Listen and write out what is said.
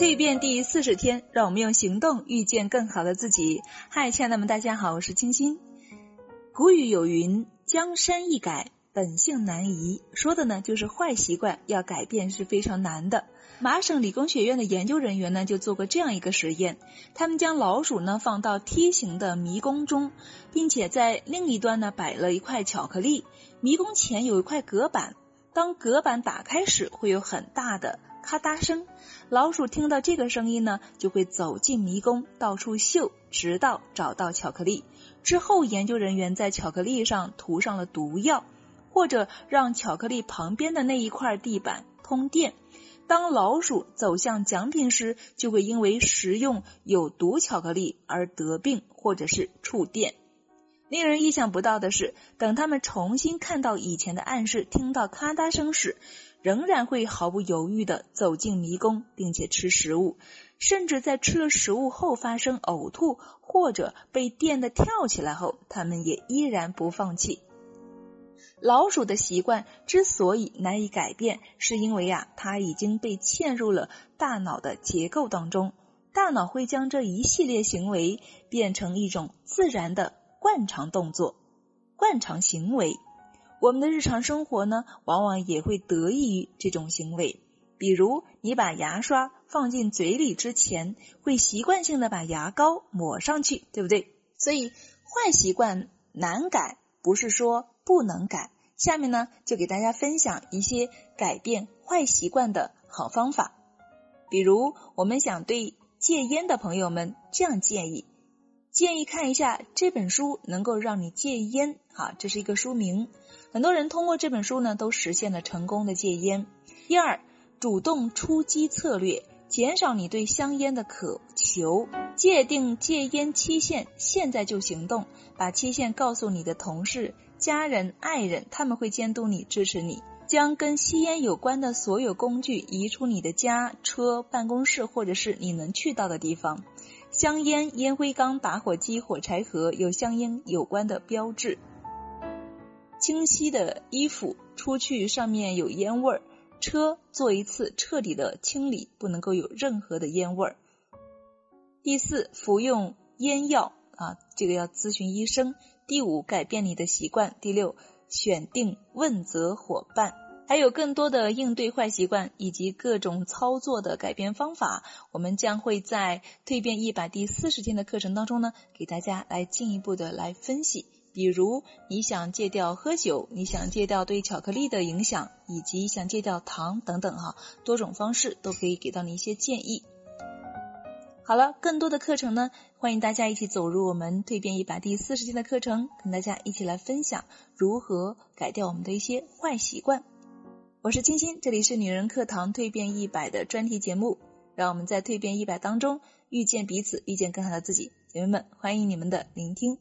蜕变第四十天，让我们用行动遇见更好的自己。嗨，亲爱的们，大家好，我是青青。古语有云：“江山易改，本性难移。”说的呢，就是坏习惯要改变是非常难的。麻省理工学院的研究人员呢，就做过这样一个实验，他们将老鼠呢放到梯形的迷宫中，并且在另一端呢摆了一块巧克力，迷宫前有一块隔板，当隔板打开时，会有很大的。咔嗒声，老鼠听到这个声音呢，就会走进迷宫，到处嗅，直到找到巧克力。之后，研究人员在巧克力上涂上了毒药，或者让巧克力旁边的那一块地板通电。当老鼠走向奖品时，就会因为食用有毒巧克力而得病，或者是触电。令人意想不到的是，等他们重新看到以前的暗示，听到咔嗒声时，仍然会毫不犹豫地走进迷宫，并且吃食物，甚至在吃了食物后发生呕吐或者被电的跳起来后，他们也依然不放弃。老鼠的习惯之所以难以改变，是因为啊，它已经被嵌入了大脑的结构当中，大脑会将这一系列行为变成一种自然的。惯常动作、惯常行为，我们的日常生活呢，往往也会得益于这种行为。比如，你把牙刷放进嘴里之前，会习惯性的把牙膏抹上去，对不对？所以，坏习惯难改，不是说不能改。下面呢，就给大家分享一些改变坏习惯的好方法。比如，我们想对戒烟的朋友们这样建议。建议看一下这本书，能够让你戒烟。哈，这是一个书名。很多人通过这本书呢，都实现了成功的戒烟。第二，主动出击策略，减少你对香烟的渴求，界定戒烟期限，现在就行动，把期限告诉你的同事、家人、爱人，他们会监督你、支持你。将跟吸烟有关的所有工具移出你的家、车、办公室，或者是你能去到的地方。香烟、烟灰缸、打火机、火柴盒有香烟有关的标志。清晰的衣服出去上面有烟味儿。车做一次彻底的清理，不能够有任何的烟味儿。第四，服用烟药啊，这个要咨询医生。第五，改变你的习惯。第六。选定问责伙伴，还有更多的应对坏习惯以及各种操作的改变方法，我们将会在蜕变一百第四十天的课程当中呢，给大家来进一步的来分析。比如你想戒掉喝酒，你想戒掉对巧克力的影响，以及想戒掉糖等等哈，多种方式都可以给到你一些建议。好了，更多的课程呢，欢迎大家一起走入我们蜕变一百第四十天的课程，跟大家一起来分享如何改掉我们的一些坏习惯。我是青青，这里是女人课堂蜕变一百的专题节目，让我们在蜕变一百当中遇见彼此，遇见更好的自己。姐妹们，欢迎你们的聆听。